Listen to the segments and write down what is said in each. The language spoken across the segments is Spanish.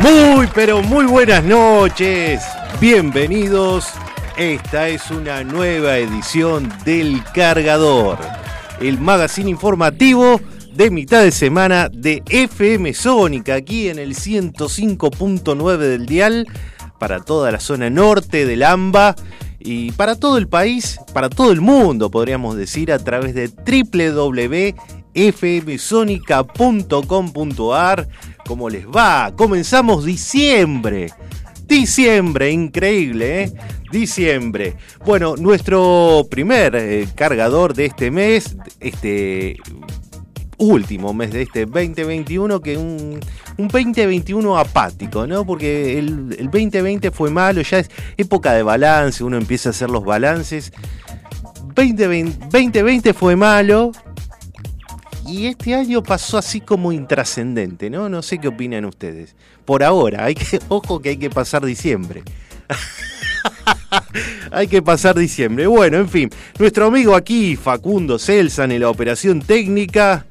Muy, pero muy buenas noches. Bienvenidos. Esta es una nueva edición del Cargador, el magazine informativo de mitad de semana de FM Sónica, aquí en el 105.9 del Dial, para toda la zona norte del AMBA y para todo el país, para todo el mundo, podríamos decir, a través de www.fmsonica.com.ar. ¿Cómo les va? Comenzamos diciembre. Diciembre, increíble, ¿eh? Diciembre. Bueno, nuestro primer eh, cargador de este mes, este último mes de este 2021, que un, un 2021 apático, ¿no? Porque el, el 2020 fue malo, ya es época de balance, uno empieza a hacer los balances. 2020, 2020 fue malo, y este año pasó así como intrascendente, ¿no? No sé qué opinan ustedes. Por ahora, hay que, ojo que hay que pasar diciembre. hay que pasar diciembre. Bueno, en fin, nuestro amigo aquí, Facundo Celsan, en la operación técnica,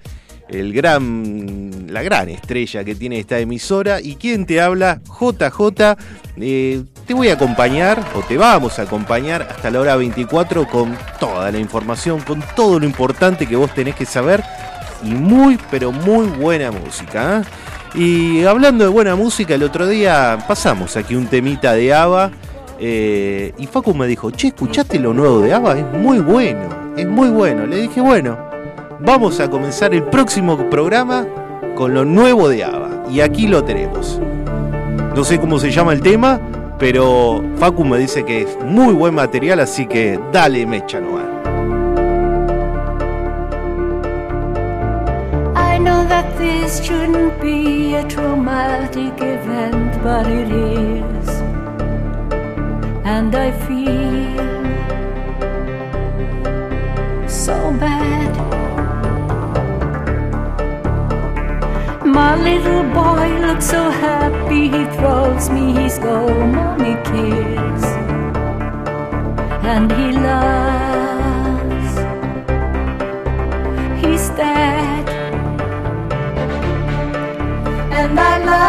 el gran, la gran estrella que tiene esta emisora. ¿Y quién te habla? JJ. Eh, te voy a acompañar, o te vamos a acompañar hasta la hora 24 con toda la información, con todo lo importante que vos tenés que saber y muy, pero muy buena música. ¿eh? Y hablando de buena música, el otro día pasamos aquí un temita de ABBA eh, y Facu me dijo, che, ¿escuchaste lo nuevo de ABBA? Es muy bueno, es muy bueno. Le dije, bueno, vamos a comenzar el próximo programa con lo nuevo de ABBA. Y aquí lo tenemos. No sé cómo se llama el tema, pero Facu me dice que es muy buen material, así que dale mecha nomás. That this shouldn't be a traumatic event, but it is. And I feel so bad. My little boy looks so happy, he throws me his go mommy kiss. And he laughs. I love.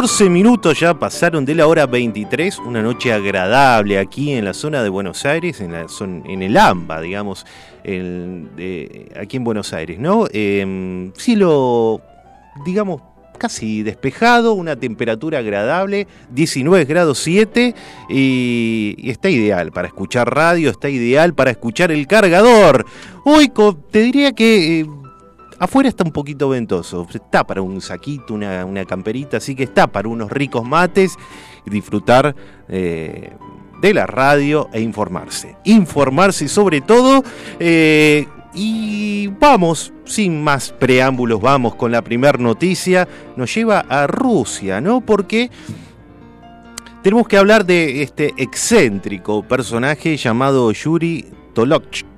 14 minutos ya pasaron de la hora 23, una noche agradable aquí en la zona de Buenos Aires, en, el AMBA, digamos, aquí en Buenos Aires, ¿no? Eh, cielo, digamos, casi despejado, una temperatura agradable, 19 grados 7, y, está ideal para escuchar radio, está ideal para escuchar el cargador. Hoy te diría que... eh, Afuera está un poquito ventoso, está para un saquito, una, una camperita, así que está para unos ricos mates y disfrutar eh, de la radio e informarse. Informarse sobre todo. eh, y vamos, sin más preámbulos, vamos con la primera noticia. Nos lleva a Rusia, ¿no? Porque tenemos que hablar de este excéntrico personaje llamado Yuri Tolochko.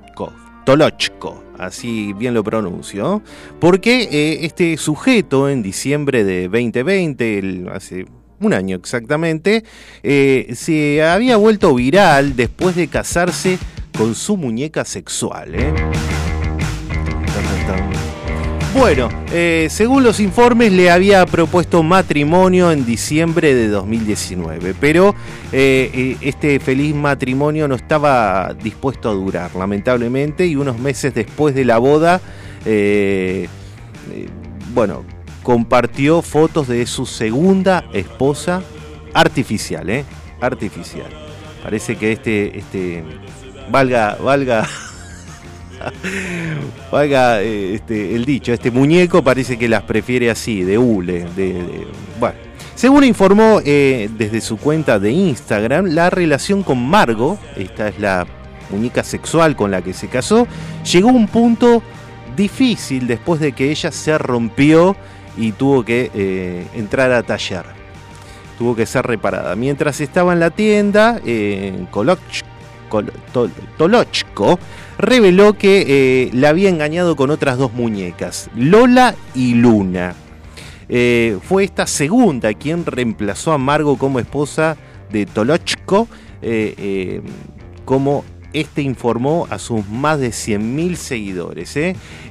Tolochko, así bien lo pronuncio. Porque eh, este sujeto en diciembre de 2020, el- hace un año exactamente, eh, se había vuelto viral después de casarse con su muñeca sexual. ¿eh? Bueno, eh, según los informes le había propuesto matrimonio en diciembre de 2019, pero eh, eh, este feliz matrimonio no estaba dispuesto a durar, lamentablemente, y unos meses después de la boda, bueno, compartió fotos de su segunda esposa artificial, ¿eh? Artificial. Parece que este, este, valga, valga Valga eh, este, el dicho, este muñeco parece que las prefiere así, de hule. Bueno. Según informó eh, desde su cuenta de Instagram, la relación con Margot, esta es la muñeca sexual con la que se casó, llegó a un punto difícil después de que ella se rompió y tuvo que eh, entrar a taller. Tuvo que ser reparada. Mientras estaba en la tienda, eh, en Koloch- Tolochko, reveló que eh, la había engañado con otras dos muñecas, Lola y Luna. Eh, fue esta segunda quien reemplazó a Margo como esposa de Tolochko, eh, como este informó a sus más de 100.000 seguidores.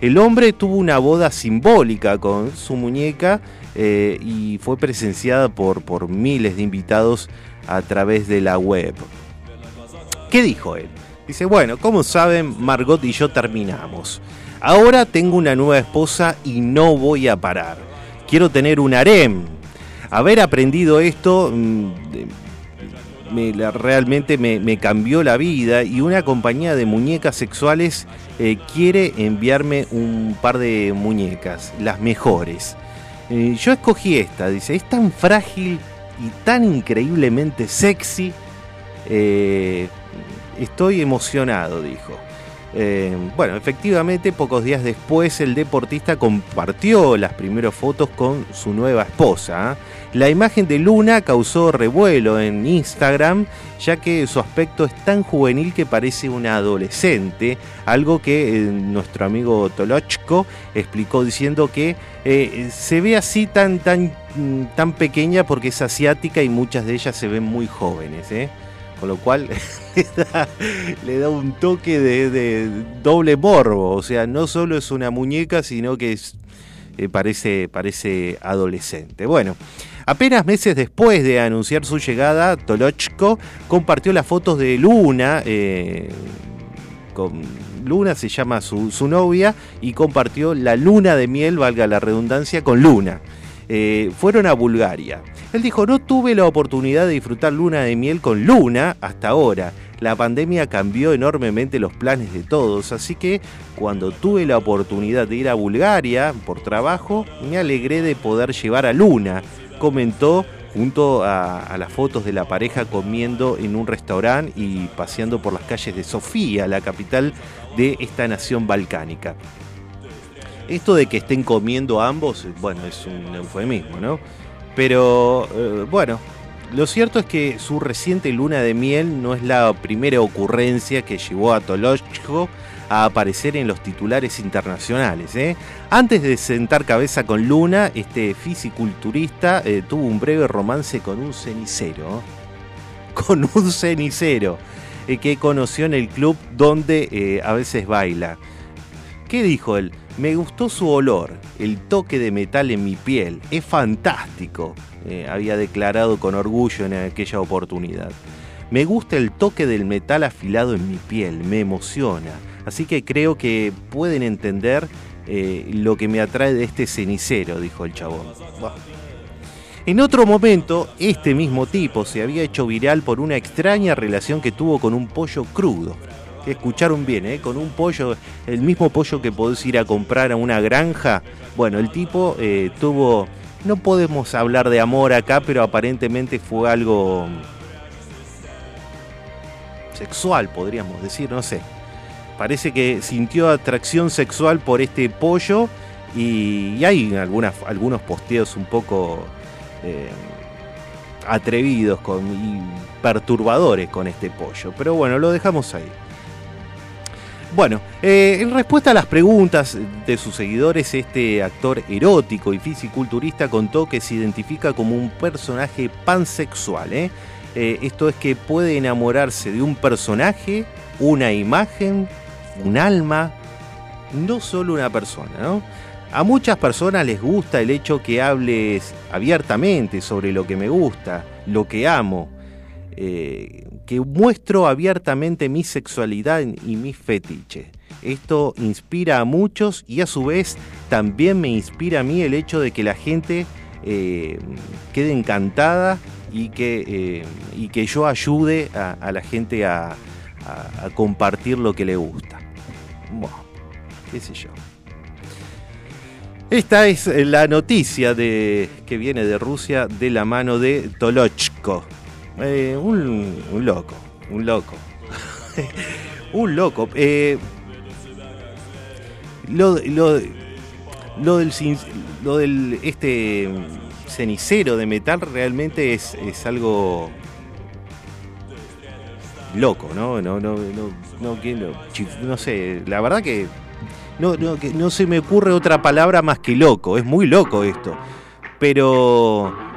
El hombre tuvo una boda simbólica con su muñeca y fue presenciada por, por miles de invitados a través de la web. ¿Qué dijo él? Dice, bueno, como saben, Margot y yo terminamos. Ahora tengo una nueva esposa y no voy a parar. Quiero tener un harem. Haber aprendido esto mm, realmente me, me cambió la vida y una compañía de muñecas sexuales eh, quiere enviarme un par de muñecas, las mejores. Eh, yo escogí esta, dice, es tan frágil y tan increíblemente sexy. Eh, estoy emocionado, dijo. Eh, bueno, efectivamente, pocos días después el deportista compartió las primeras fotos con su nueva esposa. ¿eh? La imagen de Luna causó revuelo en Instagram, ya que su aspecto es tan juvenil que parece una adolescente, algo que eh, nuestro amigo Tolochko explicó diciendo que se ve así tan, tan, mm, tan pequeña porque es asiática y muchas de ellas se ven muy jóvenes. Con lo cual le da, un toque de, doble morbo. O sea, no solo es una muñeca, sino que es, eh, parece, adolescente. Bueno, apenas meses después de anunciar su llegada, Tolochko compartió las fotos de Luna. eh, Luna se llama su novia y compartió la luna de miel, valga la redundancia, con Luna. Eh, fueron a Bulgaria. Él dijo, no tuve la oportunidad de disfrutar luna de miel con Luna hasta ahora. La pandemia cambió enormemente los planes de todos, así que cuando tuve la oportunidad de ir a Bulgaria por trabajo, me alegré de poder llevar a Luna, comentó junto a, a las fotos de la pareja comiendo en un restaurante y paseando por las calles de Sofía, la capital de esta nación balcánica. Esto de que estén comiendo ambos, bueno, es un eufemismo, ¿no? Pero eh, bueno, lo cierto es que su reciente luna de miel no es la primera ocurrencia que llevó a Tolochko a aparecer en los titulares internacionales. ¿eh? Antes de sentar cabeza con Luna, este fisiculturista eh, tuvo un breve romance con un cenicero. Con un cenicero eh, que conoció en el club donde a veces baila. ¿Qué dijo él? Me gustó su olor, el toque de metal en mi piel. Es fantástico, eh, había declarado con orgullo en aquella oportunidad. Me gusta el toque del metal afilado en mi piel, me emociona. Así que creo que pueden entender eh, lo que me atrae de este cenicero, dijo el chabón. En otro momento, este mismo tipo se había hecho viral por una extraña relación que tuvo con un pollo crudo. Que escucharon bien, ¿eh? Con un pollo, el mismo pollo que podés ir a comprar a una granja. Bueno, el tipo eh, tuvo, no podemos hablar de amor acá, pero aparentemente fue algo sexual, podríamos decir, no sé. Parece que sintió atracción sexual por este pollo y, hay algunos posteos un poco eh, atrevidos y perturbadores con este pollo. Pero bueno, lo dejamos ahí. Bueno, eh, en respuesta a las preguntas de sus seguidores, este actor erótico y fisiculturista contó que se identifica como un personaje pansexual. ¿eh? Eh, esto es que puede enamorarse de un personaje, una imagen, un alma, no solo una persona. ¿no? A muchas personas les gusta el hecho que hables abiertamente sobre lo que me gusta, lo que amo, eh, que muestro abiertamente mi sexualidad y mi fetiche. Esto inspira a muchos y a su vez también me inspira a mí el hecho de que la gente eh, quede encantada y que, eh, y que yo ayude a, la gente a, compartir lo que le gusta. Qué sé yo. Esta es la noticia de, que viene de Rusia de la mano de Tolochko. Eh, un, loco, un loco. un loco. Eh, lo, lo, lo del, lo del este cenicero de metal realmente es, es algo loco, ¿no? No, no, no, no, no sé, la verdad que no, no, que no se me ocurre otra palabra más que loco, es muy loco esto. Pero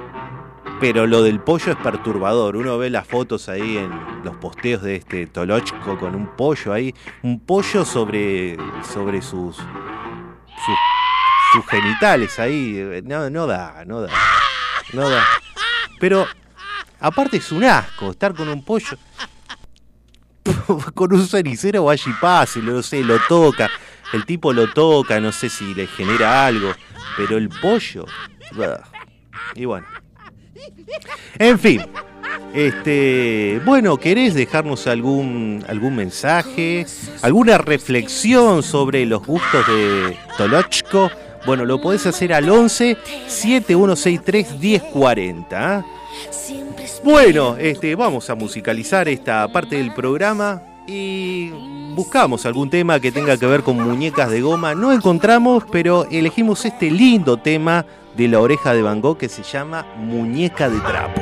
pero lo del pollo es perturbador. Uno ve las fotos ahí en los posteos de este Tolochko con un pollo ahí, un pollo sobre sobre sus sus, genitales ahí, no no da, no da. No da. Pero aparte es un asco estar con un pollo con un cenicero vaya y pase, no sé, lo toca. El tipo lo toca, no sé si le genera algo. Pero el pollo. Y bueno. En fin. Este, bueno, ¿querés dejarnos algún algún mensaje, alguna reflexión sobre los gustos de Tolochko? Bueno, lo podés hacer al 11 7163 1040. ¿ah? Bueno, este, vamos a musicalizar esta parte del programa y buscamos algún tema que tenga que ver con muñecas de goma. No encontramos, pero elegimos este lindo tema de la oreja de Van Gogh que se llama Muñeca de Trapo.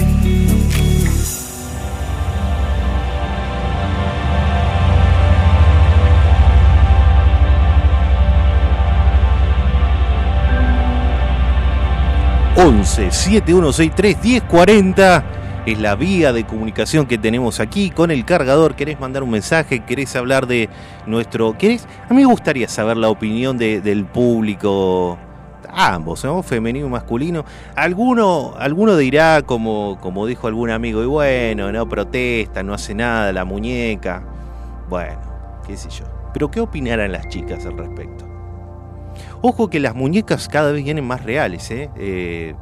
Once 7163 1040 es la vía de comunicación que tenemos aquí con el cargador. ¿Querés mandar un mensaje? ¿Querés hablar de nuestro... ¿Querés? A mí me gustaría saber la opinión de- del público, ambos, ¿no? Femenino y masculino. Alguno, alguno dirá, como, como dijo algún amigo, y bueno, no protesta, no hace nada, la muñeca. Bueno, qué sé yo. Pero ¿qué opinarán las chicas al respecto? Ojo que las muñecas cada vez vienen más reales, ¿eh? Eh,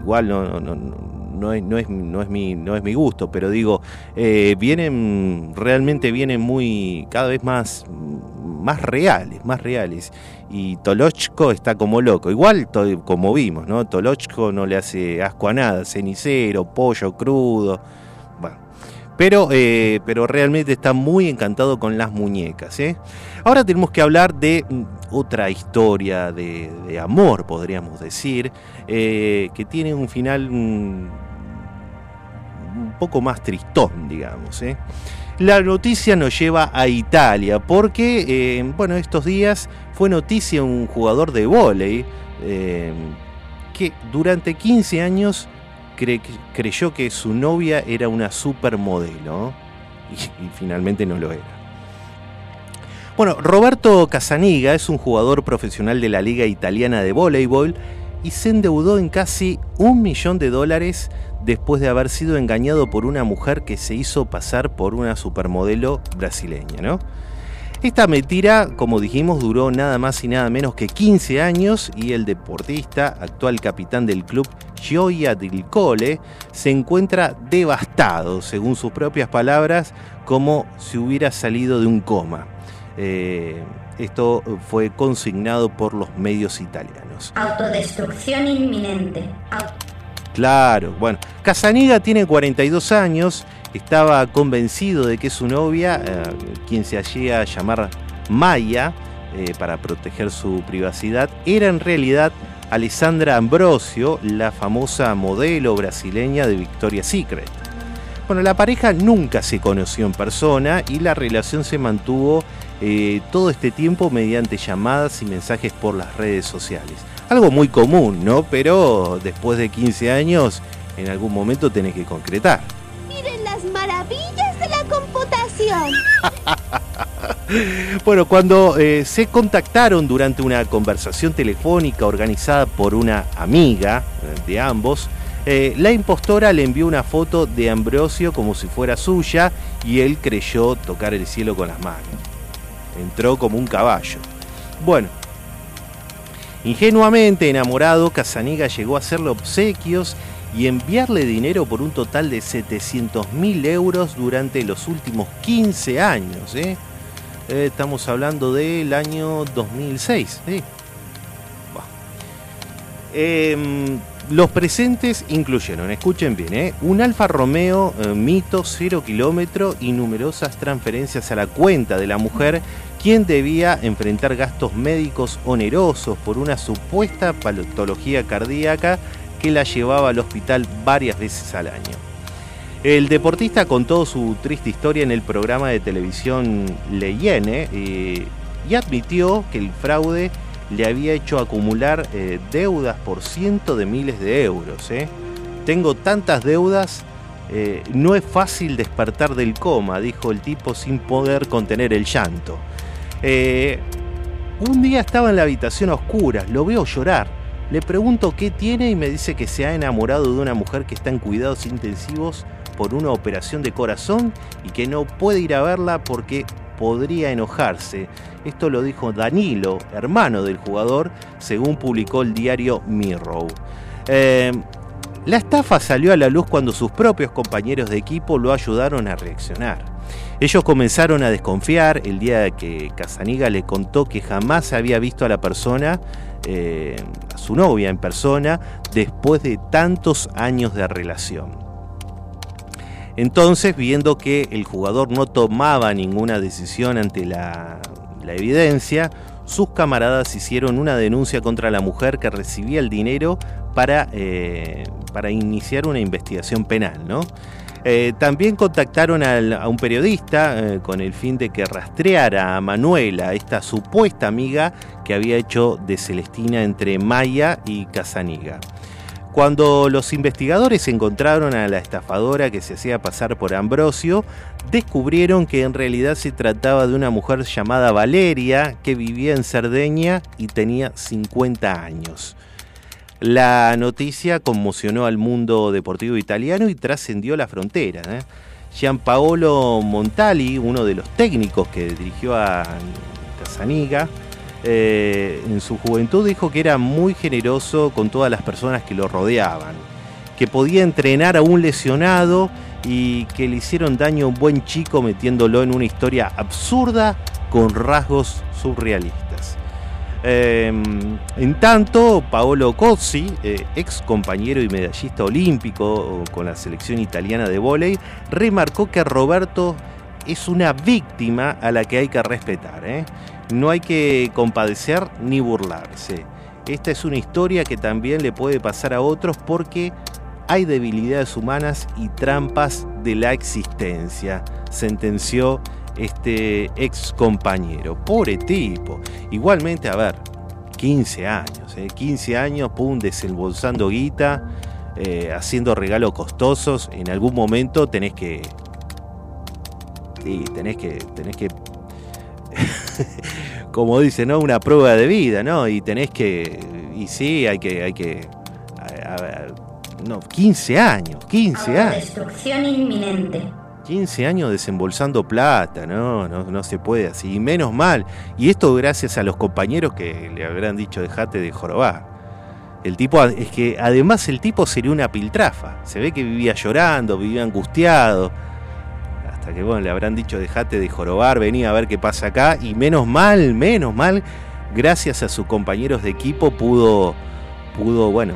igual no, es, mi, no es mi gusto, pero digo, eh, vienen, realmente vienen muy, cada vez más, más reales, más reales. Y Tolochko está como loco, igual como vimos, ¿no? Tolochko no le hace asco a nada, cenicero, pollo crudo. Pero, eh, pero realmente está muy encantado con las muñecas. ¿eh? Ahora tenemos que hablar de mm, otra historia de, amor, podríamos decir, eh, que tiene un final mm, un poco más tristón, digamos. La noticia nos lleva a Italia, porque, bueno, estos días fue noticia un jugador de vóley que durante 15 años cre- creyó que su novia era una supermodelo y, y finalmente no lo era. Bueno, Roberto Casaniga es un jugador profesional de la Liga Italiana de Voleibol y se endeudó en casi un millón de dólares después de haber sido engañado por una mujer que se hizo pasar por una supermodelo brasileña, ¿no? Esta mentira, como dijimos, duró nada más y nada menos que 15 años y el deportista, actual capitán del club Gioia del Cole, se encuentra devastado, según sus propias palabras, como si hubiera salido de un coma. Eh, esto fue consignado por los medios italianos. Autodestrucción inminente. Claro, bueno, Casaniga tiene 42 años, estaba convencido de que su novia, eh, quien se hacía llamar Maya, eh, para proteger su privacidad, era en realidad Alessandra Ambrosio, la famosa modelo brasileña de Victoria's Secret. Bueno, la pareja nunca se conoció en persona y la relación se mantuvo eh, todo este tiempo mediante llamadas y mensajes por las redes sociales. Algo muy común, ¿no? Pero después de 15 años, en algún momento tenés que concretar. Miren las maravillas de la computación. Bueno, cuando eh, se contactaron durante una conversación telefónica organizada por una amiga eh, de ambos, eh, la impostora le envió una foto de Ambrosio como si fuera suya y él creyó tocar el cielo con las manos. Entró como un caballo. Bueno, ingenuamente enamorado, Casaniga llegó a hacerle obsequios y enviarle dinero por un total de 700 mil euros durante los últimos 15 años. ¿eh? Eh, estamos hablando del año 2006. ¿sí? Buah. Em, los presentes incluyeron, escuchen bien, ¿eh? un Alfa Romeo eh, Mito 0 kilómetro y numerosas transferencias a la cuenta de la mujer, quien debía enfrentar gastos médicos onerosos por una supuesta patología cardíaca que la llevaba al hospital varias veces al año. El deportista contó su triste historia en el programa de televisión Leyene eh, y admitió que el fraude le había hecho acumular eh, deudas por cientos de miles de euros. ¿eh? Tengo tantas deudas, eh, no es fácil despertar del coma, dijo el tipo sin poder contener el llanto. Eh, un día estaba en la habitación a oscuras, lo veo llorar. Le pregunto qué tiene y me dice que se ha enamorado de una mujer que está en cuidados intensivos por una operación de corazón y que no puede ir a verla porque podría enojarse. Esto lo dijo Danilo, hermano del jugador, según publicó el diario Mirror. Eh, la estafa salió a la luz cuando sus propios compañeros de equipo lo ayudaron a reaccionar. Ellos comenzaron a desconfiar el día que Casaniga le contó que jamás había visto a la persona, eh, a su novia en persona, después de tantos años de relación. Entonces, viendo que el jugador no tomaba ninguna decisión ante la, evidencia, sus camaradas hicieron una denuncia contra la mujer que recibía el dinero para, eh, para iniciar una investigación penal. ¿no? Eh, también contactaron a un periodista eh, con el fin de que rastreara a Manuela, esta supuesta amiga que había hecho de Celestina entre Maya y Casaniga. Cuando los investigadores encontraron a la estafadora que se hacía pasar por Ambrosio, descubrieron que en realidad se trataba de una mujer llamada Valeria que vivía en Cerdeña y tenía 50 años. La noticia conmocionó al mundo deportivo italiano y trascendió la frontera. ¿eh? Gianpaolo Montali, uno de los técnicos que dirigió a Casaniga, eh, en su juventud dijo que era muy generoso con todas las personas que lo rodeaban, que podía entrenar a un lesionado y que le hicieron daño a un buen chico metiéndolo en una historia absurda con rasgos surrealistas. Eh, en tanto, Paolo Cozzi, eh, ex compañero y medallista olímpico con la selección italiana de vóley, remarcó que Roberto es una víctima a la que hay que respetar. ¿eh? No hay que compadecer ni burlarse. Esta es una historia que también le puede pasar a otros porque hay debilidades humanas y trampas de la existencia, sentenció este ex compañero. Pobre tipo. Igualmente, a ver, 15 años, ¿eh? 15 años, pum, desembolsando guita, eh, haciendo regalos costosos. En algún momento tenés que. Sí, tenés que. Tenés que. como dice, ¿no? Una prueba de vida, ¿no? Y tenés que. Y sí, hay que. Hay que a- a- no, 15 años, 15 años. Destrucción inminente. 15 años desembolsando plata, no, no, se puede así. Y menos mal. Y esto gracias a los compañeros que le habrán dicho dejate de jorobar. El tipo, es que además el tipo sería una piltrafa. Se ve que vivía llorando, vivía angustiado. Hasta que bueno, le habrán dicho dejate de jorobar, venía a ver qué pasa acá. Y menos mal, menos mal, gracias a sus compañeros de equipo pudo, pudo, bueno,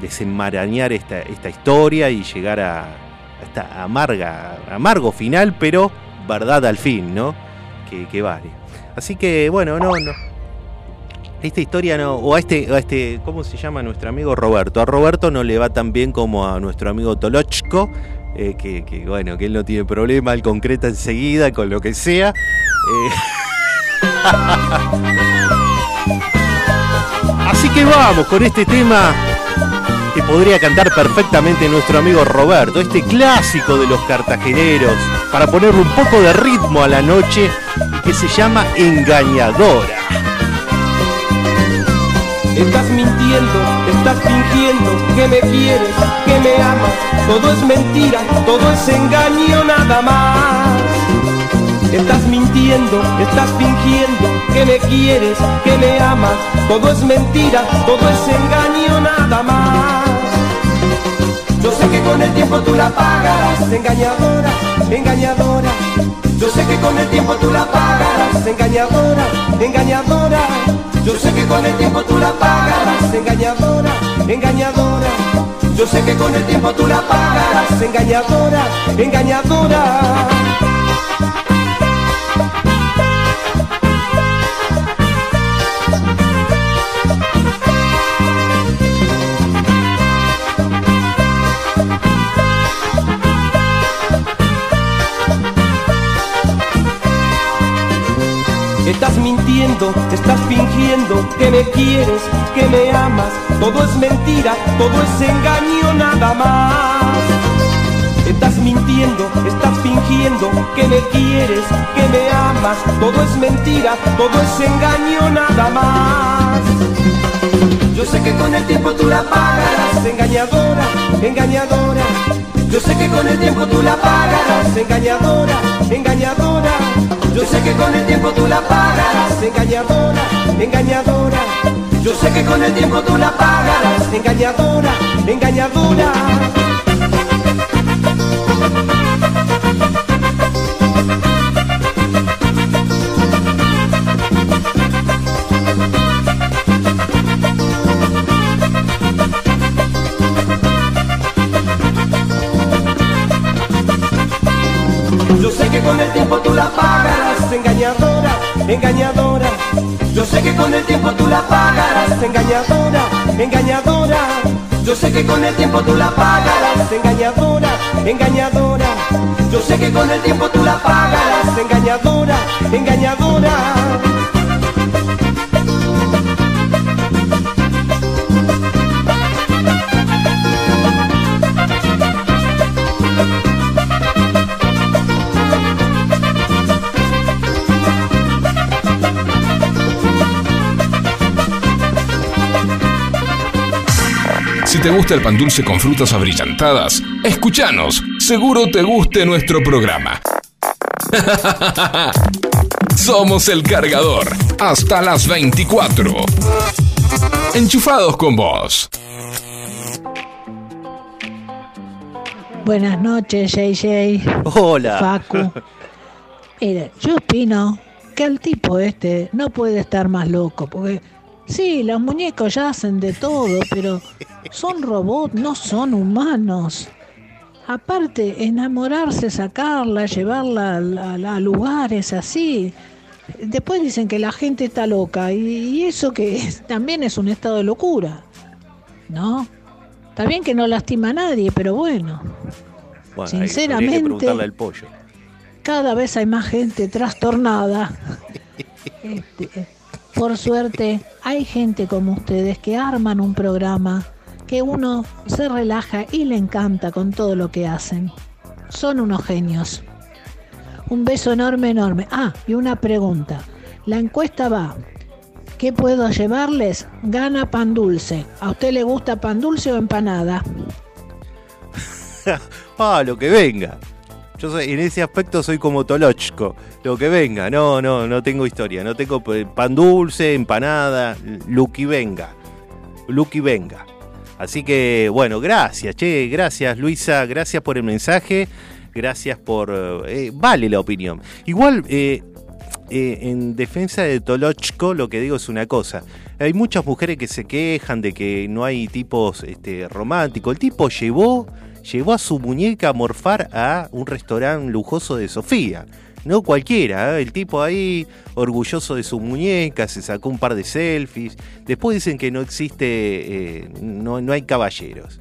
desenmarañar esta, historia y llegar a esta amarga, amargo final, pero verdad al fin, ¿no? Que, que vale. Así que, bueno, no, no. Esta historia no, o a este, a este, ¿cómo se llama nuestro amigo Roberto? A Roberto no le va tan bien como a nuestro amigo Tolochko, eh, que, que, bueno, que él no tiene problema, él concreta enseguida con lo que sea. Eh, Así que vamos con este tema que podría cantar perfectamente nuestro amigo Roberto, este clásico de los cartageneros, para ponerle un poco de ritmo a la noche, que se llama Engañadora. Estás mintiendo, estás fingiendo que me quieres, que me amas. Todo es mentira, todo es engaño nada más. Estás mintiendo, estás fingiendo que me quieres, que me amas. Todo es mentira, todo es engaño nada más. Yo sé que con el tiempo tú la pagarás, engañadora, engañadora. Yo sé que con el tiempo tú la pagarás, engañadora, engañadora. Yo sé que con el tiempo tú la pagarás, engañadora, engañadora. Yo sé que con el tiempo tú la pagarás, engañadora, engañadora. Estás mintiendo, estás fingiendo que me quieres, que me amas. Todo es mentira, todo es engaño nada más. Estás mintiendo, estás fingiendo que me quieres, que me amas. Todo es mentira, todo es engaño nada más. Yo sé que con el tiempo tú la pagarás, engañadora, engañadora. Yo sé que con el tiempo tú la pagarás, engañadora, engañadora. Yo sé que con el tiempo tú la pagarás, engañadora, engañadora. Yo sé que con el tiempo tú la pagarás, engañadora, engañadora. Engañadora. Yo sé que con el tiempo tú la pagarás, engañadora, engañadora. Yo sé que con el tiempo tú la pagarás, engañadora, engañadora. Yo sé que con el tiempo tú la pagarás, engañadora, engañadora. Si te gusta el pan dulce con frutas abrillantadas, escúchanos. Seguro te guste nuestro programa. Somos el cargador. Hasta las 24. Enchufados con vos. Buenas noches, JJ. Hola. Facu. Mire, yo opino que el tipo este no puede estar más loco, porque sí, los muñecos ya hacen de todo, pero son robots, no son humanos. Aparte, enamorarse, sacarla, llevarla a, a- a lugares así. Después dicen que la gente está loca, y, y eso que es- también es un estado de locura, ¿no? Está bien que no lastima a nadie, pero bueno. Que Sinceramente- preguntarle al pollo. cada vez hay más gente trastornada. Este, por suerte, hay gente como ustedes que arman un programa que uno se relaja y le encanta con todo lo que hacen. Son unos genios. Un beso enorme, enorme. Ah, y una pregunta. La encuesta va. ¿Qué puedo llevarles? Gana pan dulce. ¿A usted le gusta pan dulce o empanada? ah, lo que venga. Yo soy, en ese aspecto soy como Tolochko. Lo que venga. No, no, no tengo historia. No tengo pan dulce, empanada, que venga. Que venga. Así que, bueno, gracias, che, gracias Luisa, gracias por el mensaje, gracias por... eh, vale la opinión. Igual, eh, eh, en defensa de Tolochko, lo que digo es una cosa. Hay muchas mujeres que se quejan de que no hay tipos este, románticos. El tipo llevó, llevó a su muñeca a morfar a un restaurante lujoso de Sofía. No cualquiera, ¿eh? el tipo ahí orgulloso de su muñeca, se sacó un par de selfies. Después dicen que no existe, eh, no, no hay caballeros.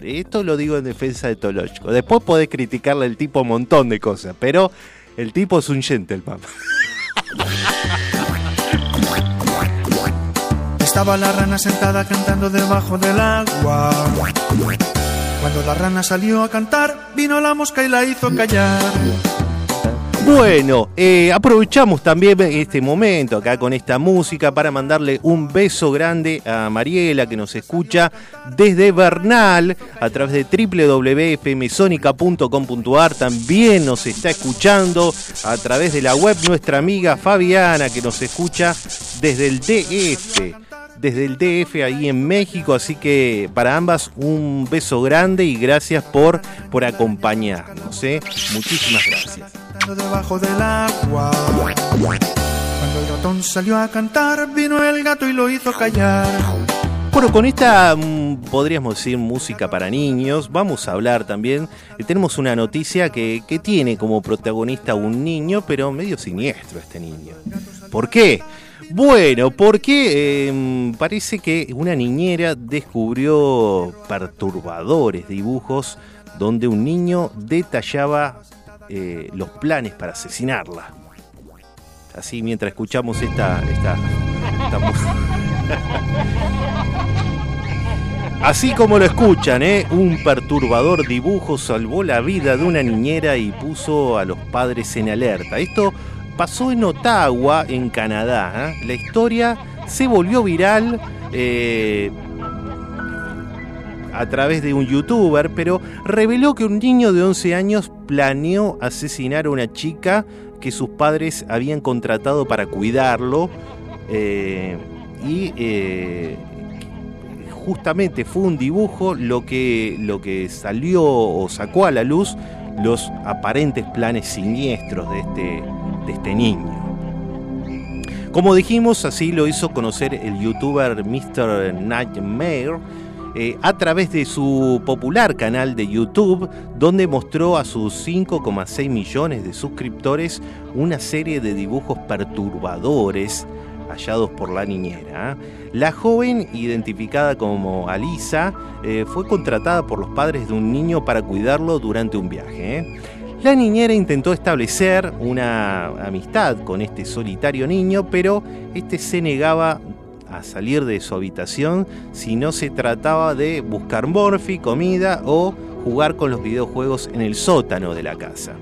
Esto lo digo en defensa de Tolochko. Después podés criticarle al tipo un montón de cosas, pero el tipo es un gentleman. Estaba la rana sentada cantando debajo del agua. Cuando la rana salió a cantar, vino la mosca y la hizo callar. Bueno, eh, aprovechamos también este momento acá con esta música para mandarle un beso grande a Mariela que nos escucha desde Bernal a través de www.fmsonica.com.ar. También nos está escuchando a través de la web nuestra amiga Fabiana que nos escucha desde el DF. Desde el DF ahí en México, así que para ambas un beso grande y gracias por, por acompañarnos. ¿eh? Muchísimas gracias. Debajo del agua. Cuando el ratón salió a cantar, vino el gato y lo hizo callar. Bueno, con esta, mm, podríamos decir, música para niños, vamos a hablar también, eh, tenemos una noticia que, que tiene como protagonista un niño, pero medio siniestro este niño. ¿Por qué? Bueno, porque eh, parece que una niñera descubrió perturbadores dibujos donde un niño detallaba eh, los planes para asesinarla. Así mientras escuchamos esta, esta, esta. Así como lo escuchan, ¿eh? un perturbador dibujo salvó la vida de una niñera y puso a los padres en alerta. Esto pasó en Ottawa, en Canadá. ¿eh? La historia se volvió viral eh, a través de un youtuber, pero reveló que un niño de 11 años planeó asesinar a una chica que sus padres habían contratado para cuidarlo eh, y justamente fue un dibujo lo que, lo que salió o sacó a la luz los aparentes planes siniestros de este, de este niño. Como dijimos, así lo hizo conocer el youtuber Mr. Nightmare eh, a través de su popular canal de YouTube, donde mostró a sus 5,6 millones de suscriptores una serie de dibujos perturbadores hallados por la niñera. La joven, identificada como Alisa, eh, fue contratada por los padres de un niño para cuidarlo durante un viaje. La niñera intentó establecer una amistad con este solitario niño, pero este se negaba a salir de su habitación si no se trataba de buscar morfi, comida o jugar con los videojuegos en el sótano de la casa.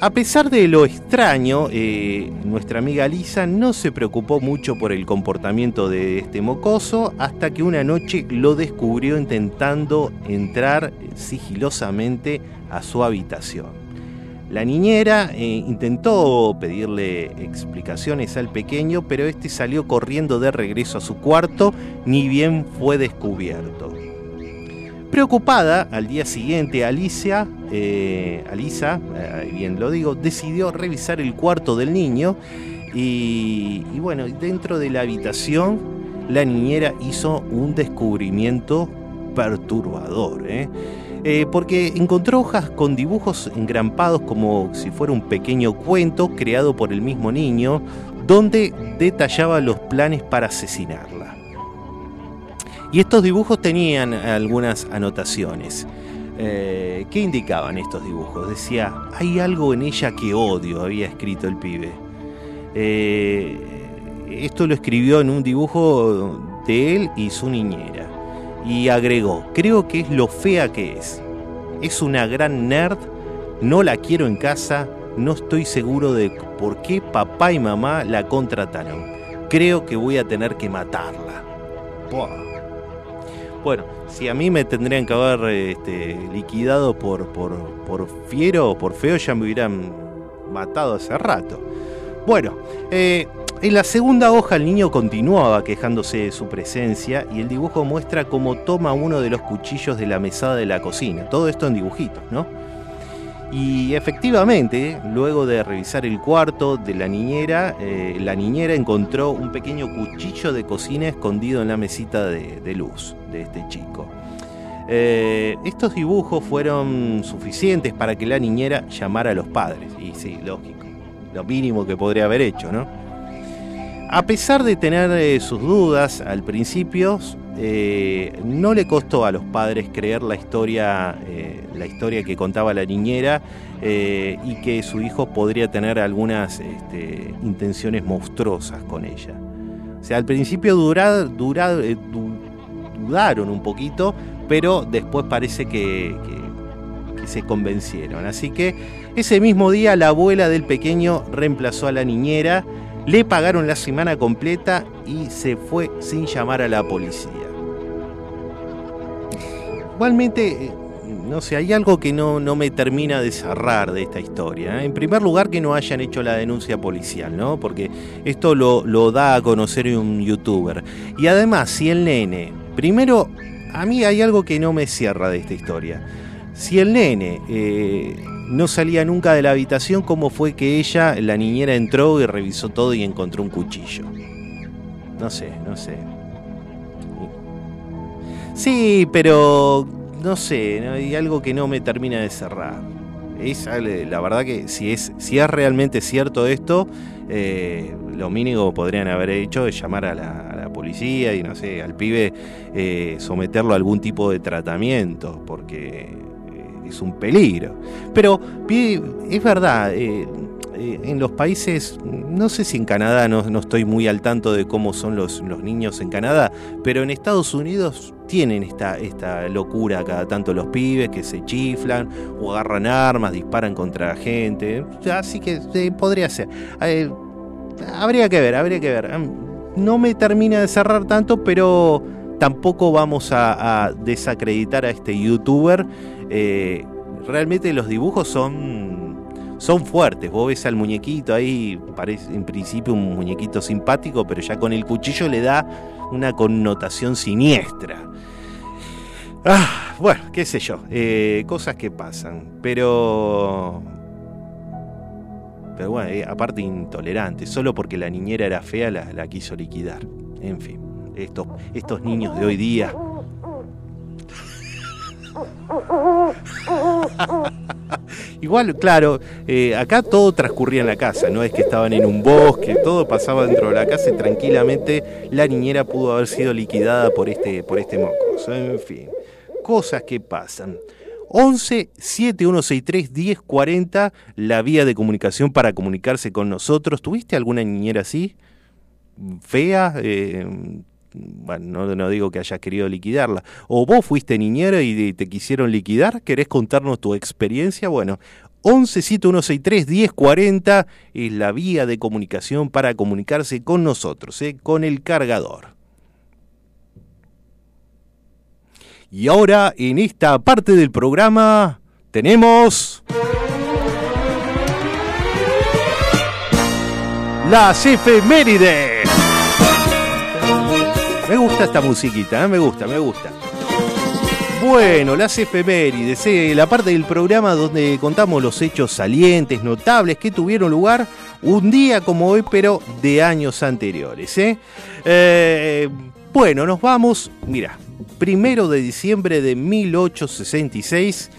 A pesar de lo extraño, eh, nuestra amiga Lisa no se preocupó mucho por el comportamiento de este mocoso hasta que una noche lo descubrió intentando entrar sigilosamente a su habitación. La niñera eh, intentó pedirle explicaciones al pequeño, pero este salió corriendo de regreso a su cuarto, ni bien fue descubierto. Preocupada, al día siguiente Alicia, eh, Alisa, eh, bien lo digo, decidió revisar el cuarto del niño y, bueno, dentro de la habitación la niñera hizo un descubrimiento perturbador. Eh, porque encontró hojas con dibujos engrampados como si fuera un pequeño cuento creado por el mismo niño, donde detallaba los planes para asesinarla. Y estos dibujos tenían algunas anotaciones. Eh, ¿Qué indicaban estos dibujos? Decía, hay algo en ella que odio, había escrito el pibe. Eh, esto lo escribió en un dibujo de él y su niñera. Y agregó, creo que es lo fea que es. Es una gran nerd, no la quiero en casa, no estoy seguro de por qué papá y mamá la contrataron. Creo que voy a tener que matarla. Bueno, si a mí me tendrían que haber este, liquidado por, por, por fiero o por feo, ya me hubieran matado hace rato. Bueno, eh, en la segunda hoja el niño continuaba quejándose de su presencia y el dibujo muestra cómo toma uno de los cuchillos de la mesada de la cocina. Todo esto en dibujitos, ¿no? Y efectivamente, luego de revisar el cuarto de la niñera, eh, la niñera encontró un pequeño cuchillo de cocina escondido en la mesita de, luz de este chico. Eh, estos dibujos fueron suficientes para que la niñera llamara a los padres. Y sí, lógico, lo mínimo que podría haber hecho, ¿no? A pesar de tener eh, sus dudas al principio, eh, no le costó a los padres creer la historia, eh, la historia que contaba la niñera y que su hijo podría tener algunas este, intenciones monstruosas con ella. O sea, al principio dudaron un poquito, pero después parece que se convencieron. Así que ese mismo día la abuela del pequeño reemplazó a la niñera, le pagaron la semana completa y se fue sin llamar a la policía. Igualmente, eh, no sé, hay algo que no, no me termina de cerrar de esta historia. ¿eh? En primer lugar, que no hayan hecho la denuncia policial, ¿no? Porque esto lo, lo da a conocer un youtuber. Y además, si el nene, primero, a mí hay algo que no me cierra de esta historia. Si el nene eh, no salía nunca de la habitación, ¿cómo fue que ella, la niñera, entró y revisó todo y encontró un cuchillo? No sé, no sé. Sí, pero no sé, hay algo que no me termina de cerrar. Es, ale- la verdad que si es, si es realmente cierto esto, eh, lo mínimo podrían haber hecho es llamar a la, a la policía y no sé, al pibe eh, someterlo a algún tipo de tratamiento, porque es un peligro. Pero es verdad, eh, eh, en los países, no sé si en Canadá, no, no estoy muy al tanto de cómo son los, los niños en Canadá, pero en Estados Unidos tienen esta, esta locura cada tanto los pibes que se chiflan o agarran armas, disparan contra gente. Así que eh, podría ser. Eh, habría que ver, habría que ver. No me termina de cerrar tanto, pero tampoco vamos a desacreditar a este youtuber. Eh, realmente los dibujos son, son fuertes. Vos ves al muñequito ahí, parece en principio un muñequito simpático, pero ya con el cuchillo le da una connotación siniestra. Ah, bueno, qué sé yo, eh, cosas que pasan, pero... Pero bueno, eh, aparte intolerante, solo porque la niñera era fea la, la quiso liquidar. En fin, estos, estos niños de hoy día... Igual, claro, eh, acá todo transcurría en la casa, no es que estaban en un bosque, todo pasaba dentro de la casa y tranquilamente la niñera pudo haber sido liquidada por este, por este mocoso. En fin, cosas que pasan. 11 7163 1040, la vía de comunicación para comunicarse con nosotros. ¿Tuviste alguna niñera así? ¿Fea? Eh, bueno, no, no digo que hayas querido liquidarla. O vos fuiste niñera y te quisieron liquidar. ¿Querés contarnos tu experiencia? Bueno, 11 7163 1040 es la vía de comunicación para comunicarse con nosotros, ¿eh? con el cargador. Y ahora, en esta parte del programa, tenemos... Las efemérides. Esta musiquita, ¿eh? me gusta, me gusta. Bueno, las efemérides, eh, la parte del programa donde contamos los hechos salientes, notables que tuvieron lugar un día como hoy, pero de años anteriores. ¿eh? Eh, bueno, nos vamos, mira, primero de diciembre de 1866,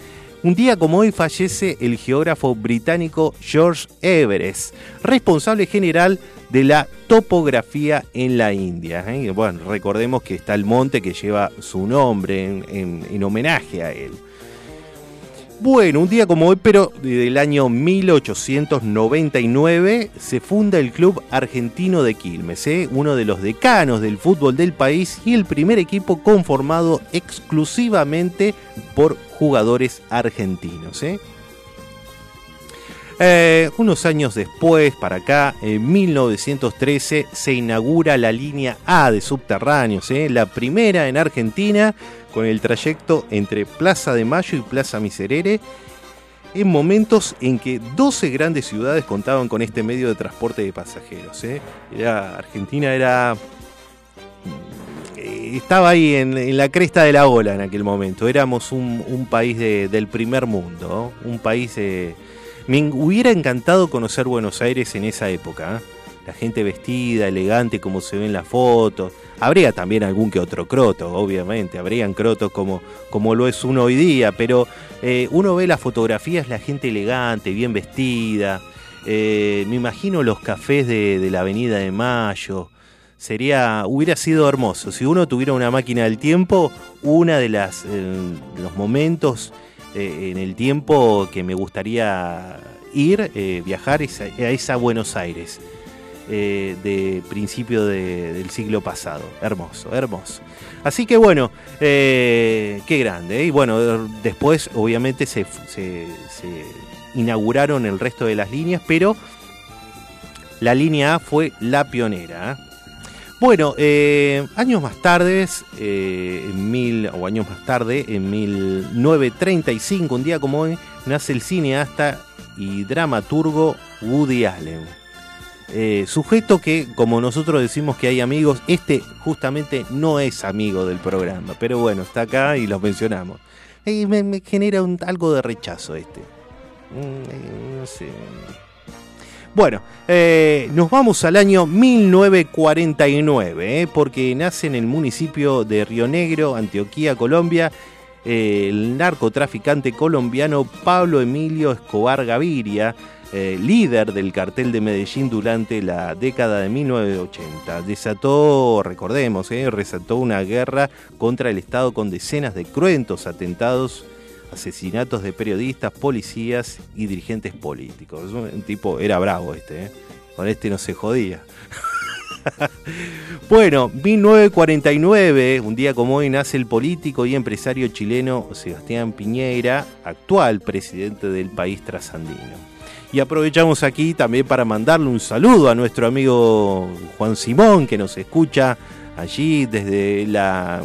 un día como hoy fallece el geógrafo británico George Everest, responsable general de la topografía en la India. ¿eh? Bueno, recordemos que está el monte que lleva su nombre en, en- en homenaje a él. Bueno, un día como hoy, pero del año 1899, se funda el Club Argentino de Quilmes, ¿eh? uno de los decanos del fútbol del país y el primer equipo conformado exclusivamente por jugadores argentinos. ¿eh? Eh, unos años después, para acá, en 1913, se inaugura la línea A de subterráneos, ¿eh? la primera en Argentina, con el trayecto entre Plaza de Mayo y Plaza Miserere, en momentos en que 12 grandes ciudades contaban con este medio de transporte de pasajeros. ¿eh? Era, Argentina era eh, estaba ahí en, la cresta de la ola en aquel momento. Éramos un, país de- del primer mundo, un país... eh, me hubiera encantado conocer Buenos Aires en esa época. ¿eh? La gente vestida, elegante, como se ve en las fotos. Habría también algún que otro croto, obviamente. Habrían crotos como, como lo es uno hoy día. Pero eh, uno ve las fotografías, la gente elegante, bien vestida. Eh, me imagino los cafés de, la Avenida de Mayo sería hubiera sido hermoso si uno tuviera una máquina del tiempo una de las los momentos eh, en el tiempo que me gustaría ir eh, viajar a, esa Buenos Aires eh, de principio de- del siglo pasado. Hermoso hermoso. Así que bueno qué grande y bueno después obviamente se, se- inauguraron el resto de las líneas pero la línea A fue la pionera. Bueno, eh, años más tarde, eh, en mil, o años más tarde, en 1935, un día como hoy, nace el cineasta y dramaturgo Woody Allen. Eh, sujeto que, como nosotros decimos que hay amigos, este justamente no es amigo del programa, pero bueno, está acá y lo mencionamos. Me, genera algo de rechazo este. Mm, eh, no sé. Bueno, eh, nos vamos al año 1949, eh, porque nace en el municipio de Río Negro, Antioquía, Colombia, eh, el narcotraficante colombiano Pablo Emilio Escobar Gaviria, eh, líder del cartel de Medellín durante la década de 1980. Desató, recordemos, resató una guerra contra el Estado con decenas de cruentos atentados asesinatos de periodistas, policías y dirigentes políticos. Un tipo, era bravo este, ¿eh? con este no se jodía. bueno, 1949, un día como hoy, nace el político y empresario chileno Sebastián Piñera, actual presidente del país trasandino. Y aprovechamos aquí también para mandarle un saludo a nuestro amigo Juan Simón, que nos escucha allí desde la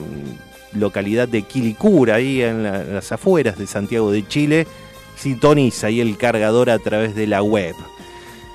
localidad de Quilicura, ahí en, en las afueras de Santiago de Chile. sintoniza ahí el cargador a través de la web.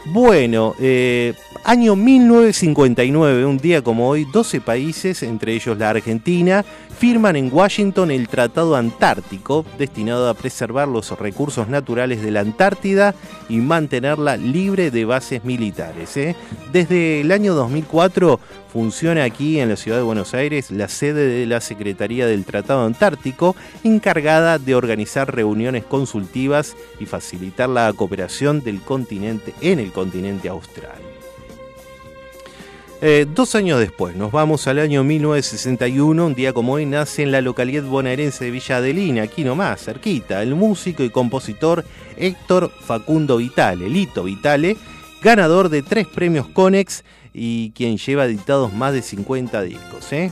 Bueno, eh, año 1959, un día como hoy, 12 países, entre ellos la Argentina, firman en Washington el Tratado Antártico, destinado a preservar los recursos naturales de la Antártida y mantenerla libre de bases militares. ¿eh? Desde el año 2004 funciona aquí en la ciudad de Buenos Aires la sede de la Secretaría del Tratado Antártico, encargada de organizar reuniones consultivas y facilitar la cooperación del continente en el continente austral. Eh, dos años después, nos vamos al año 1961, un día como hoy nace en la localidad bonaerense de Villa Adelina, aquí nomás, cerquita, el músico y compositor Héctor Facundo Vitale, Lito Vitale, ganador de tres premios Conex y quien lleva editados más de 50 discos. ¿eh?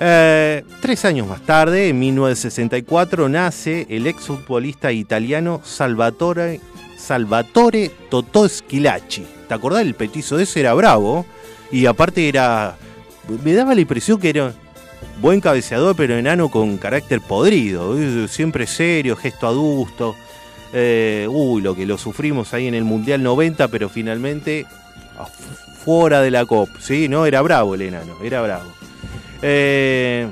Eh, tres años más tarde, en 1964, nace el exfutbolista italiano Salvatore, Salvatore Totò Schilacci. ¿Te acordás? El petizo ese era bravo. Y aparte era. Me daba la impresión que era buen cabeceador, pero enano con carácter podrido. Siempre serio, gesto adusto. Eh, uy, lo que lo sufrimos ahí en el Mundial 90, pero finalmente fuera de la COP. Sí, no, era bravo el enano, era bravo. Eh,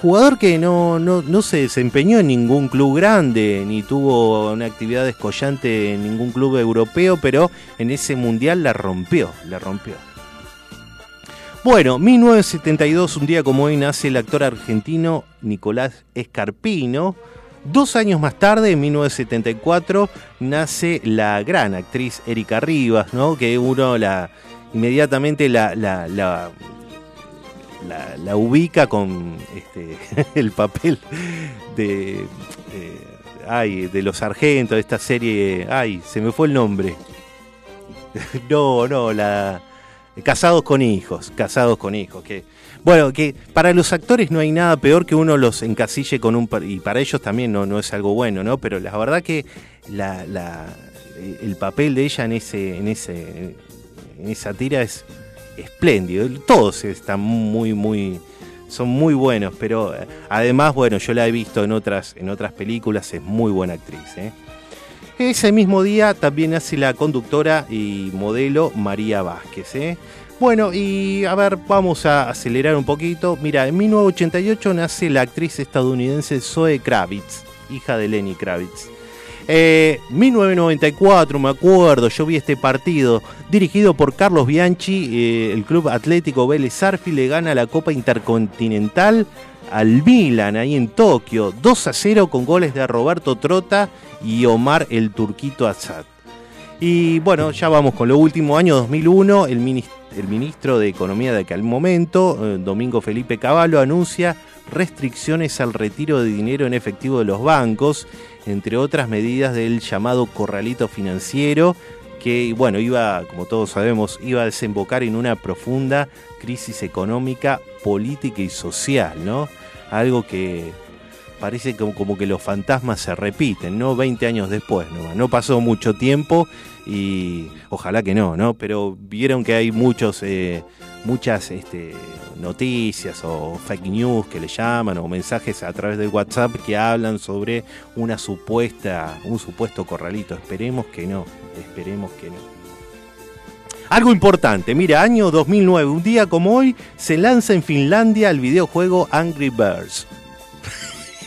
jugador que no, no, no se desempeñó en ningún club grande, ni tuvo una actividad descollante en ningún club europeo, pero en ese mundial la rompió, la rompió. Bueno, 1972, un día como hoy, nace el actor argentino Nicolás Escarpino. Dos años más tarde, en 1974, nace la gran actriz Erika Rivas, ¿no? Que uno la inmediatamente la, la, la- ubica con este, el papel de, eh, ay, de los sargentos, de esta serie. Ay, se me fue el nombre. No, no, la. Casados con hijos, casados con hijos. Que, bueno, que para los actores no hay nada peor que uno los encasille con un. Y para ellos también no, no es algo bueno, ¿no? Pero la verdad que la- el papel de ella en, ese, en, ese, en esa tira es espléndido. Todos están muy, muy. Son muy buenos, pero eh, además, bueno, yo la he visto en otras, en otras películas, es muy buena actriz. ¿eh? Ese mismo día también nace la conductora y modelo María Vázquez. ¿eh? Bueno, y a ver, vamos a acelerar un poquito. Mira, en 1988 nace la actriz estadounidense Zoe Kravitz, hija de Lenny Kravitz. Eh, 1994, me acuerdo, yo vi este partido dirigido por Carlos Bianchi, eh, el Club Atlético Vélez Sarfi le gana la Copa Intercontinental al Milan ahí en Tokio, 2 a 0 con goles de Roberto Trota y Omar el Turquito Azad. Y bueno, ya vamos con lo último, año 2001, el, minis- el ministro de Economía de aquel momento, eh, Domingo Felipe Cavallo, anuncia restricciones al retiro de dinero en efectivo de los bancos, entre otras medidas del llamado corralito financiero, que bueno, iba, como todos sabemos, iba a desembocar en una profunda crisis económica, política y social, ¿no? Algo que parece como, como que los fantasmas se repiten, ¿no? 20 años después, ¿no? No pasó mucho tiempo y ojalá que no, ¿no? Pero vieron que hay muchos, eh, muchas este, noticias o fake news que le llaman o mensajes a través de WhatsApp que hablan sobre una supuesta, un supuesto corralito. Esperemos que no, esperemos que no. Algo importante, mira, año 2009, un día como hoy, se lanza en Finlandia el videojuego Angry Birds.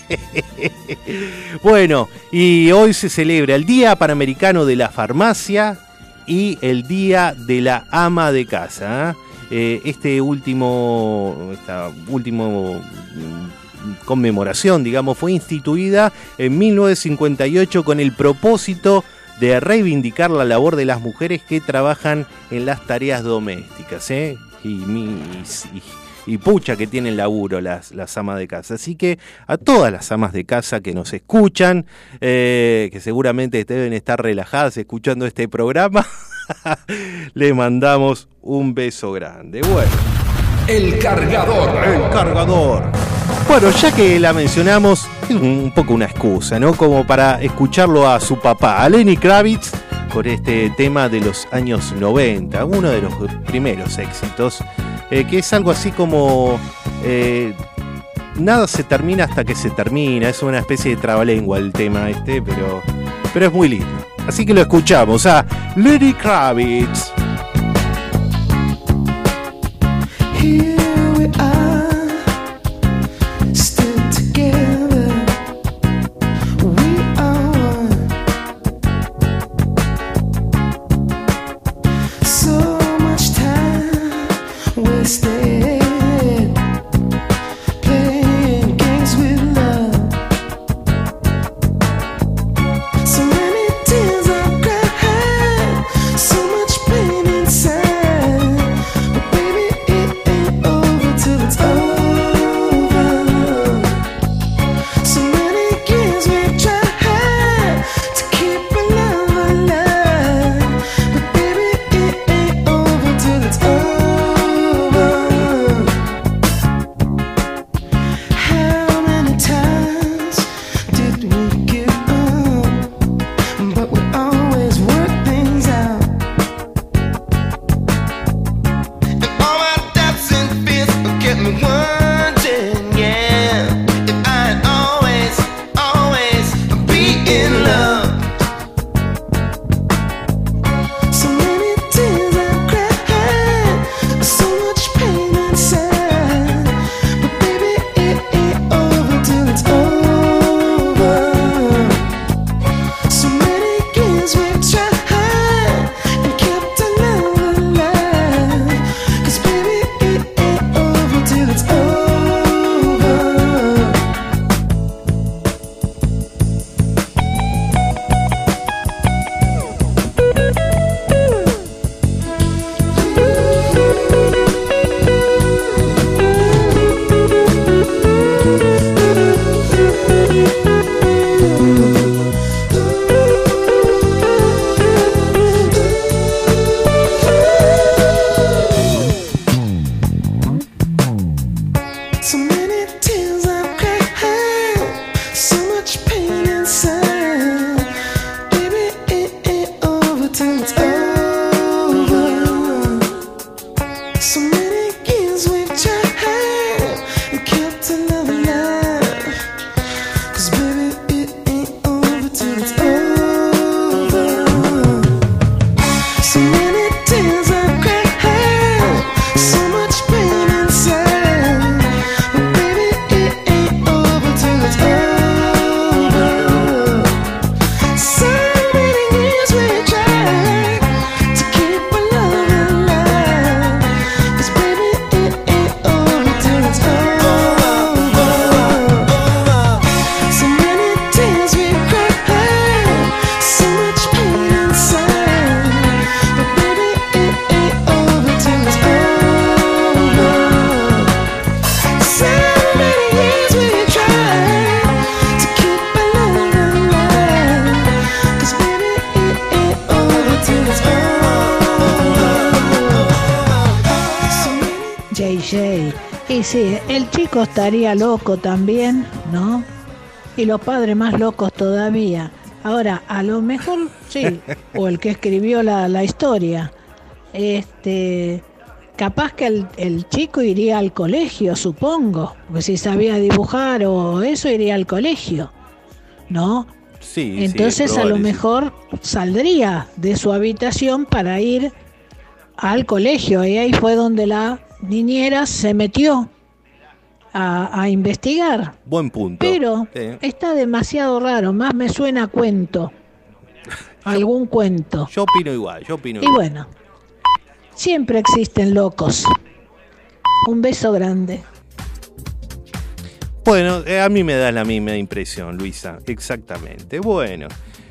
bueno, y hoy se celebra el Día Panamericano de la Farmacia y el Día de la Ama de Casa. ¿eh? Eh, este último, esta último mm, conmemoración, digamos, fue instituida en 1958 con el propósito de reivindicar la labor de las mujeres que trabajan en las tareas domésticas. ¿eh? Y, pucha que tienen laburo las, las amas de casa. Así que a todas las amas de casa que nos escuchan, eh, que seguramente deben estar relajadas escuchando este programa, le mandamos un beso grande. Bueno. El cargador. El cargador. Bueno, ya que la mencionamos, es un poco una excusa, ¿no? Como para escucharlo a su papá, a Lenny Kravitz, con este tema de los años 90, uno de los primeros éxitos, eh, que es algo así como eh, nada se termina hasta que se termina. Es una especie de trabalengua el tema este, pero, pero es muy lindo. Así que lo escuchamos a Lady Kravitz. you. Estaría loco también, ¿no? Y los padres más locos todavía. Ahora, a lo mejor, sí, o el que escribió la, la historia, este, capaz que el, el chico iría al colegio, supongo, porque si sabía dibujar o eso, iría al colegio, ¿no? Sí, sí, Entonces es a lo probable, sí. mejor saldría de su habitación para ir al colegio y ahí fue donde la niñera se metió a, a investigar. Buen punto. Pero Sí. está demasiado raro, más me suena a cuento. Algún cuento. Yo opino igual, yo opino Y igual. bueno, siempre existen locos. Un beso grande. Bueno, eh, a mí me da la misma impresión, Luisa. Exactamente. Bueno,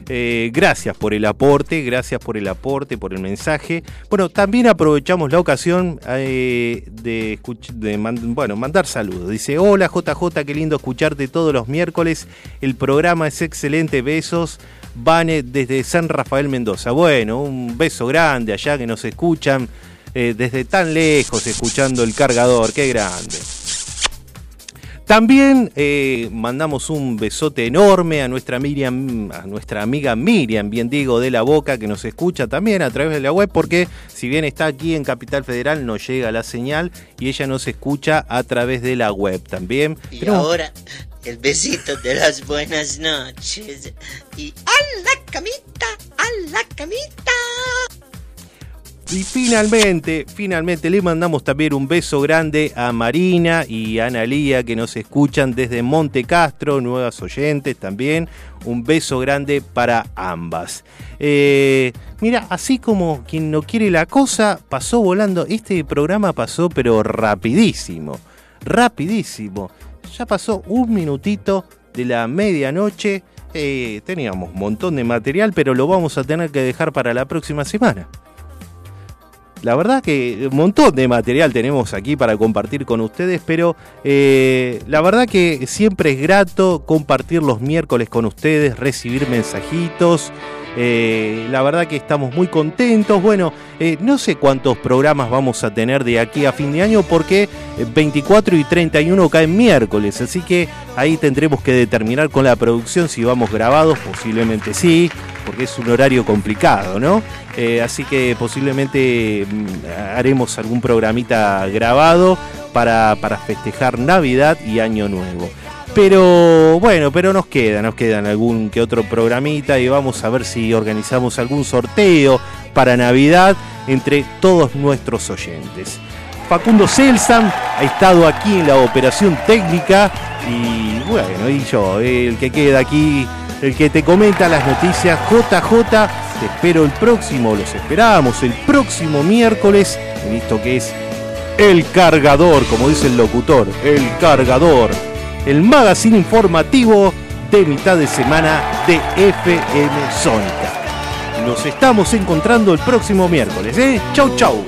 eh, gracias por el aporte, gracias por el aporte, por el mensaje. Bueno, también aprovechamos la ocasión eh, de, bueno, mandar saludos. Dice, hola JJ, qué lindo escucharte todos los miércoles. El programa es excelente, besos. Vane desde San Rafael Mendoza. Bueno, un beso grande allá que nos escuchan eh, desde tan lejos escuchando el cargador. Qué grande. También eh, mandamos un besote enorme a nuestra Miriam, a nuestra amiga Miriam, bien digo, de la Boca, que nos escucha también a través de la web, porque si bien está aquí en Capital Federal, no llega la señal y ella nos escucha a través de la web también. Y Pero- ahora, el besito de las buenas noches. Y a la camita, a la camita. Y finalmente, finalmente le mandamos también un beso grande a Marina y a Analía que nos escuchan desde Monte Castro, nuevas oyentes también. Un beso grande para ambas. Eh, mira, así como quien no quiere la cosa, pasó volando. Este programa pasó pero rapidísimo, rapidísimo. Ya pasó un minutito de la medianoche. Eh, teníamos un montón de material, pero lo vamos a tener que dejar para la próxima semana. La verdad que un montón de material tenemos aquí para compartir con ustedes, pero eh, la verdad que siempre es grato compartir los miércoles con ustedes, recibir mensajitos. Eh, la verdad que estamos muy contentos. Bueno, eh, no sé cuántos programas vamos a tener de aquí a fin de año porque eh, 24 y 31 caen miércoles, así que ahí tendremos que determinar con la producción si vamos grabados, posiblemente sí, porque es un horario complicado, ¿no? Eh, así que posiblemente mm, haremos algún programita grabado para, para festejar Navidad y Año Nuevo. Pero bueno, pero nos queda, nos quedan algún que otro programita y vamos a ver si organizamos algún sorteo para Navidad entre todos nuestros oyentes. Facundo Celsan ha estado aquí en la operación técnica y bueno, y yo, el que queda aquí, el que te comenta las noticias, JJ, te espero el próximo, los esperamos el próximo miércoles en esto que es El Cargador, como dice el locutor, El Cargador, el magazine informativo de mitad de semana de FM Sónica. Nos estamos encontrando el próximo miércoles, ¿eh? Chau, chau.